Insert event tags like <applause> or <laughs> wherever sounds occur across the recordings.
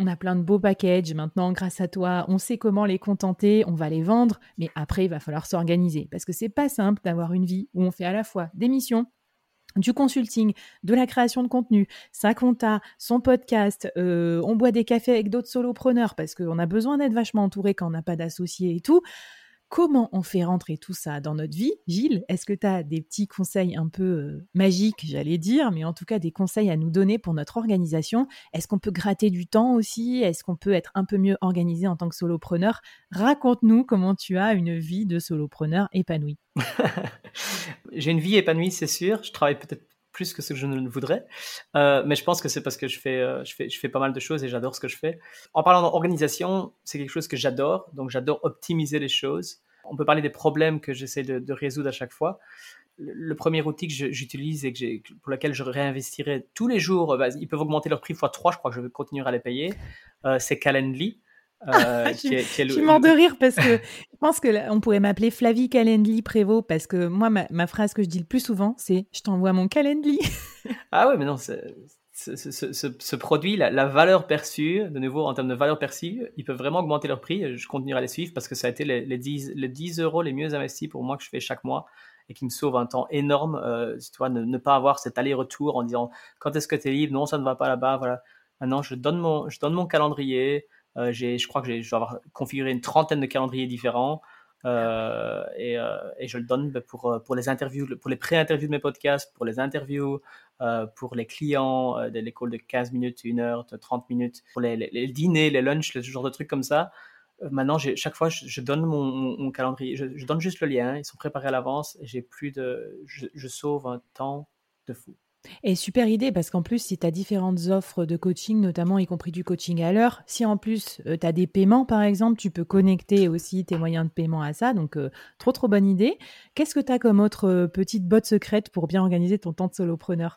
On a plein de beaux packages maintenant grâce à toi. On sait comment les contenter, on va les vendre, mais après il va falloir s'organiser parce que c'est pas simple d'avoir une vie où on fait à la fois des missions, du consulting, de la création de contenu, sa compta, son podcast, euh, on boit des cafés avec d'autres solopreneurs parce qu'on a besoin d'être vachement entouré quand on n'a pas d'associés et tout. Comment on fait rentrer tout ça dans notre vie Gilles, est-ce que tu as des petits conseils un peu euh, magiques, j'allais dire, mais en tout cas des conseils à nous donner pour notre organisation? Est-ce qu'on peut gratter du temps aussi? Est-ce qu'on peut être un peu mieux organisé en tant que solopreneur? Raconte-nous comment tu as une vie de solopreneur épanouie. <laughs> J'ai une vie épanouie, c'est sûr. Je travaille peut-être plus que ce que je ne voudrais. Euh, mais je pense que c'est parce que je fais, euh, je, fais, je fais pas mal de choses et j'adore ce que je fais. En parlant d'organisation, c'est quelque chose que j'adore. Donc j'adore optimiser les choses. On peut parler des problèmes que j'essaie de, résoudre à chaque fois. Le, premier outil que j'utilise et que pour lequel je réinvestirai tous les jours, bah, ils peuvent augmenter leur prix x 3, je crois que je vais continuer à les payer, euh, c'est Calendly. Euh, <laughs> je, suis mort de <laughs> rire parce que je pense que on pourrait m'appeler Flavie Calendly Prévost parce que moi, ma, phrase que je dis le plus souvent, c'est je t'envoie mon Calendly. <laughs> ah ouais, mais non, ce, ce, produit, la, valeur perçue, de nouveau en termes de valeur perçue, ils peuvent vraiment augmenter leur prix. Je continuerai à les suivre parce que ça a été les, les, 10, les 10 euros les mieux investis pour moi que je fais chaque mois et qui me sauve un temps énorme. Euh, tu vois, ne, pas avoir cet aller-retour en disant quand est-ce que tu es libre, non, ça ne va pas là-bas. Voilà. Maintenant, je donne mon, je donne mon calendrier. Euh, je crois que je dois avoir configuré une trentaine de calendriers différents. Euh, et, euh, et, je le donne ben, pour, les interviews, pour les pré-interviews de mes podcasts, pour les interviews, pour les clients de l'école de 15 minutes, 1 heure, de 30 minutes, pour les, dîners, les lunchs, ce genre de trucs comme ça. maintenant, chaque fois, je, donne mon, calendrier, je, donne juste le lien, ils sont préparés à l'avance j'ai plus de, je sauve un temps de fou. Et super idée parce qu'en plus, si tu as différentes offres de coaching, notamment y compris du coaching à l'heure, si en plus euh, tu as des paiements par exemple, tu peux connecter aussi tes moyens de paiement à ça. Donc, euh, trop trop bonne idée. Qu'est-ce que tu as comme autre euh, petite botte secrète pour bien organiser ton temps de solopreneur?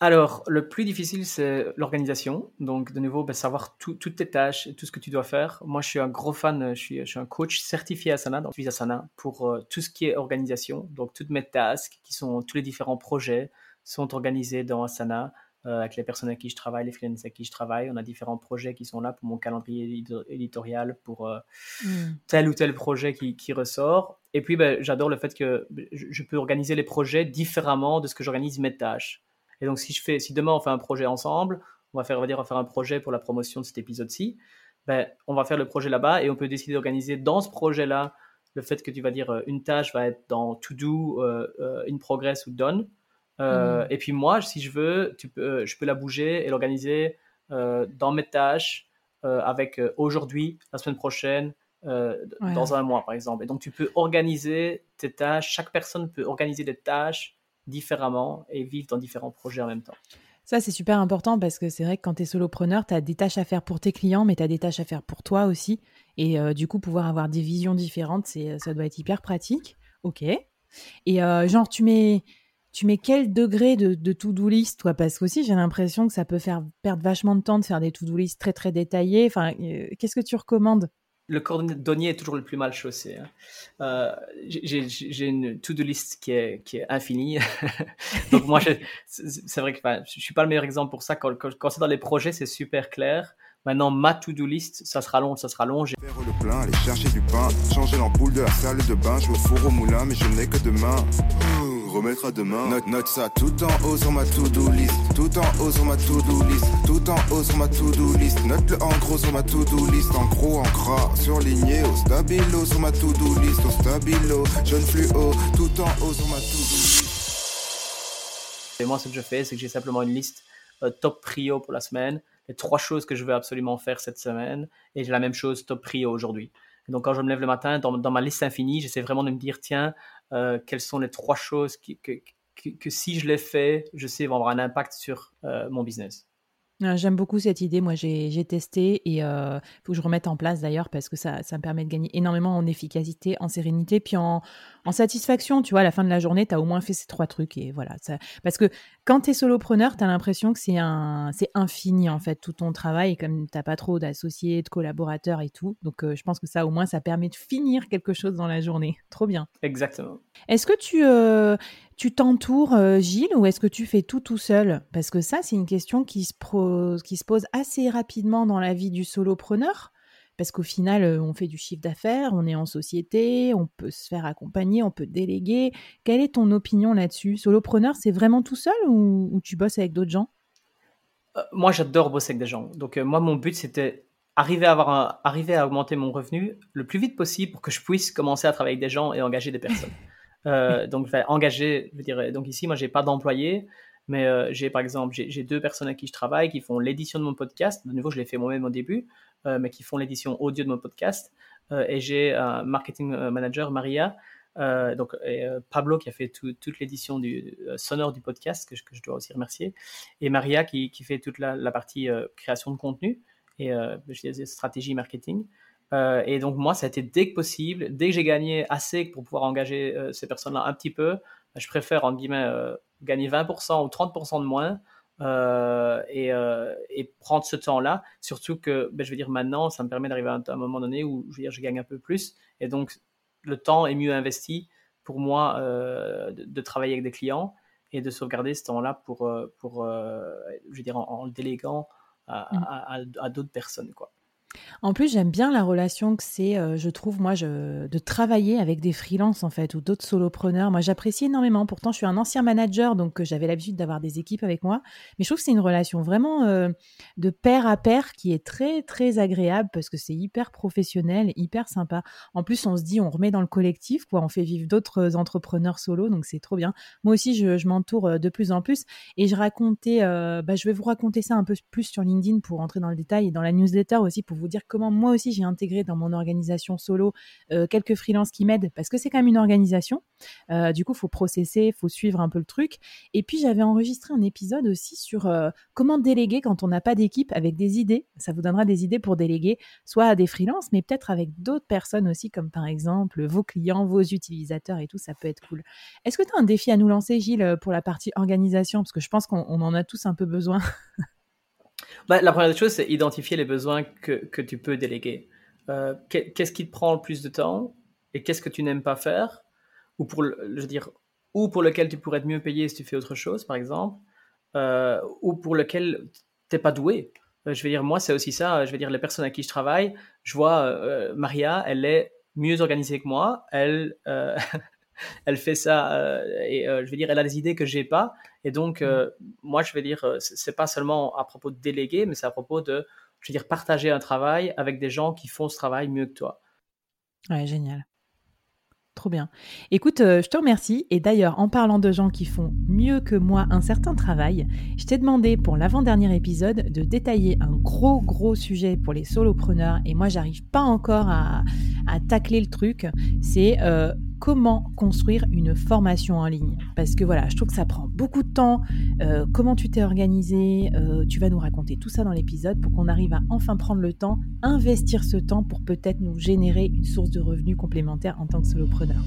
Alors, le plus difficile, c'est l'organisation. Donc, de nouveau, ben, savoir toutes tes tâches tout ce que tu dois faire. Moi, je suis un gros fan, je suis, je suis un coach certifié Asana, donc Asana, pour tout ce qui est organisation. Donc, toutes mes tasks, qui sont tous les différents projets, sont organisés dans Asana euh, avec les personnes avec qui je travaille, les freelances avec qui je travaille. On a différents projets qui sont là pour mon calendrier éditorial, pour euh, hmm. tel ou tel projet qui, qui ressort. Et puis, ben, j'adore le fait que je, peux organiser les projets différemment de ce que j'organise mes tâches. Et donc, si, je fais, si demain on fait un projet ensemble, on va faire, on va dire, on va faire un projet pour la promotion de cet épisode-ci, ben, on va faire le projet là-bas et on peut décider d'organiser dans ce projet-là le fait que tu vas dire euh, une tâche va être dans to do, in progress ou done. Euh, mm. Et puis moi, si je veux, tu peux, euh, je peux la bouger et l'organiser euh, dans mes tâches avec aujourd'hui, la semaine prochaine, dans un mois par exemple. Et donc tu peux organiser tes tâches, chaque personne peut organiser des tâches différemment et vivre dans différents projets en même temps. Ça, c'est super important parce que c'est vrai que quand tu es solopreneur, tu as des tâches à faire pour tes clients, mais tu as des tâches à faire pour toi aussi. Et du coup, pouvoir avoir des visions différentes, ça doit être hyper pratique. Ok. Et genre, tu mets tu mets quel degré de, to-do list, toi? Parce qu'aussi, j'ai l'impression que ça peut faire perdre vachement de temps de faire des to-do list très, très détaillés. Enfin, euh, qu'est-ce que tu recommandes? Le cordonnier est toujours le plus mal chaussé. Hein. Euh, j'ai une to-do list qui est, qui est infinie. <laughs> Donc moi, c'est vrai que je je suis pas le meilleur exemple pour ça. Quand, quand c'est dans les projets, c'est super clair. Maintenant, ma to-do list, ça sera long, ça sera long. Faire le plein, aller chercher du pain, changer l'ampoule de la salle de bain, je au four au moulin, mais je n'ai que demain. Remettre à demain. Note, note ça tout en haut sur ma to-do list. Tout en haut sur ma to-do list. Tout en haut sur ma to-do list. Note-le en gros sur ma to-do list. En gros, en gras, surligné au stabilo sur ma to-do list. Au stabilo, jaune fluo. Tout en haut sur ma to-do list. Et moi, ce que je fais, c'est que j'ai simplement une liste euh, top prio pour la semaine les trois choses que je veux absolument faire cette semaine et j'ai la même chose top prio aujourd'hui. donc, quand je me lève le matin, dans, ma liste infinie, j'essaie vraiment de me dire, tiens, euh, quelles sont les trois choses que, si je les fais, je sais vont avoir un impact sur euh, mon business? Ah, j'aime beaucoup cette idée. Moi, j'ai testé et il euh, faut que je remette en place d'ailleurs parce que ça, ça me permet de gagner énormément en efficacité, en sérénité, puis en, en satisfaction. Tu vois, à la fin de la journée, tu as au moins fait ces trois trucs. Et voilà. Ça, parce que quand tu es solopreneur, tu as l'impression que c'est un, infini en fait, tout ton travail. Comme tu pas trop d'associés, de collaborateurs et tout. Donc, euh, je pense que ça, au moins, ça permet de finir quelque chose dans la journée. Trop bien. Exactement. Est-ce que tu, euh, tu t'entoures, euh, Gilles, ou est-ce que tu fais tout tout seul? Parce que ça, c'est une question qui se, qui se pose assez rapidement dans la vie du solopreneur. Parce qu'au final, euh, on fait du chiffre d'affaires, on est en société, on peut se faire accompagner, on peut déléguer. Quelle est ton opinion là-dessus? Solopreneur, c'est vraiment tout seul ou, tu bosses avec d'autres gens? Euh, Moi, j'adore bosser avec des gens. Donc, moi, mon but, c'était arriver à, avoir arriver à augmenter mon revenu le plus vite possible pour que je puisse commencer à travailler avec des gens et engager des personnes. <laughs> Euh, donc, engager, je veux donc ici, moi, j'ai pas d'employé, mais euh, j'ai par exemple, j'ai deux personnes à qui je travaille qui font l'édition de mon podcast. De nouveau, je l'ai fait moi-même au début, euh, mais qui font l'édition audio de mon podcast. et j'ai un marketing manager, Maria, donc Pablo qui a fait toute l'édition du sonore du podcast que je, dois aussi remercier, et Maria qui, fait toute la, la partie création de contenu et je stratégie marketing. Euh, et donc moi, ça a été dès que possible, dès que j'ai gagné assez pour pouvoir engager euh, ces personnes-là un petit peu, bah, je préfère, en guillemets, euh, gagner 20% ou 30% de moins et, et, prendre ce temps-là. Surtout que, ben, je veux dire, maintenant, ça me permet d'arriver à un, moment donné où je, veux dire, je gagne un peu plus. Et donc, le temps est mieux investi pour moi de, travailler avec des clients et de sauvegarder ce temps-là pour, pour je veux dire, en, le déléguant à, mmh. à, à d'autres personnes. Quoi. En plus, j'aime bien la relation que c'est, euh, je trouve, moi, de travailler avec des freelances, en fait, ou d'autres solopreneurs. Moi, j'apprécie énormément. Pourtant, je suis un ancien manager, donc euh, j'avais l'habitude d'avoir des équipes avec moi. Mais je trouve que c'est une relation vraiment euh, de pair à pair qui est très, très agréable parce que c'est hyper professionnel, hyper sympa. En plus, on se dit, on remet dans le collectif, quoi. On fait vivre d'autres entrepreneurs solo, donc c'est trop bien. Moi aussi, je, je m'entoure de plus en plus. Et je racontais, bah, je vais vous raconter ça un peu plus sur LinkedIn pour entrer dans le détail et dans la newsletter aussi pour vous dire comment moi aussi j'ai intégré dans mon organisation solo euh, quelques freelances qui m'aident parce que c'est quand même une organisation. Euh, du coup, faut processer, faut suivre un peu le truc. Et puis, j'avais enregistré un épisode aussi sur euh, comment déléguer quand on n'a pas d'équipe avec des idées. Ça vous donnera des idées pour déléguer, soit à des freelances, mais peut-être avec d'autres personnes aussi, comme par exemple vos clients, vos utilisateurs et tout. Ça peut être cool. Est-ce que tu as un défi à nous lancer, Gilles, pour la partie organisation? Parce que je pense qu'on en a tous un peu besoin. <laughs> Bah, la première chose, c'est identifier les besoins que, que tu peux déléguer. Euh, qu'est-ce qui te prend le plus de temps et qu'est-ce que tu n'aimes pas faire? Ou pour, dire, ou pour lequel tu pourrais être mieux payé si tu fais autre chose, par exemple, euh, ou pour lequel tu n'es pas doué. Euh, je veux dire, moi, c'est aussi ça. Je veux dire, les personnes à qui je travaille, je vois Maria, elle est mieux organisée que moi. Elle, <laughs> <laughs> elle fait ça euh, et euh, je veux dire, elle a des idées que j'ai pas. Et donc, euh, mm. moi, je veux dire, c'est pas seulement à propos de déléguer, mais c'est à propos de, je veux dire, partager un travail avec des gens qui font ce travail mieux que toi. Ouais, génial. Trop bien. Écoute, je te remercie. Et d'ailleurs, en parlant de gens qui font mieux que moi un certain travail, je t'ai demandé pour l'avant-dernier épisode de détailler un gros, gros sujet pour les solopreneurs. Et moi, j'arrive pas encore à, à, tacler le truc. C'est comment construire une formation en ligne. Parce que voilà, je trouve que ça prend beaucoup de temps. Euh, comment tu t'es organisé euh, Tu vas nous raconter tout ça dans l'épisode pour qu'on arrive à enfin prendre le temps, investir ce temps pour peut-être nous générer une source de revenus complémentaire en tant que solopreneur.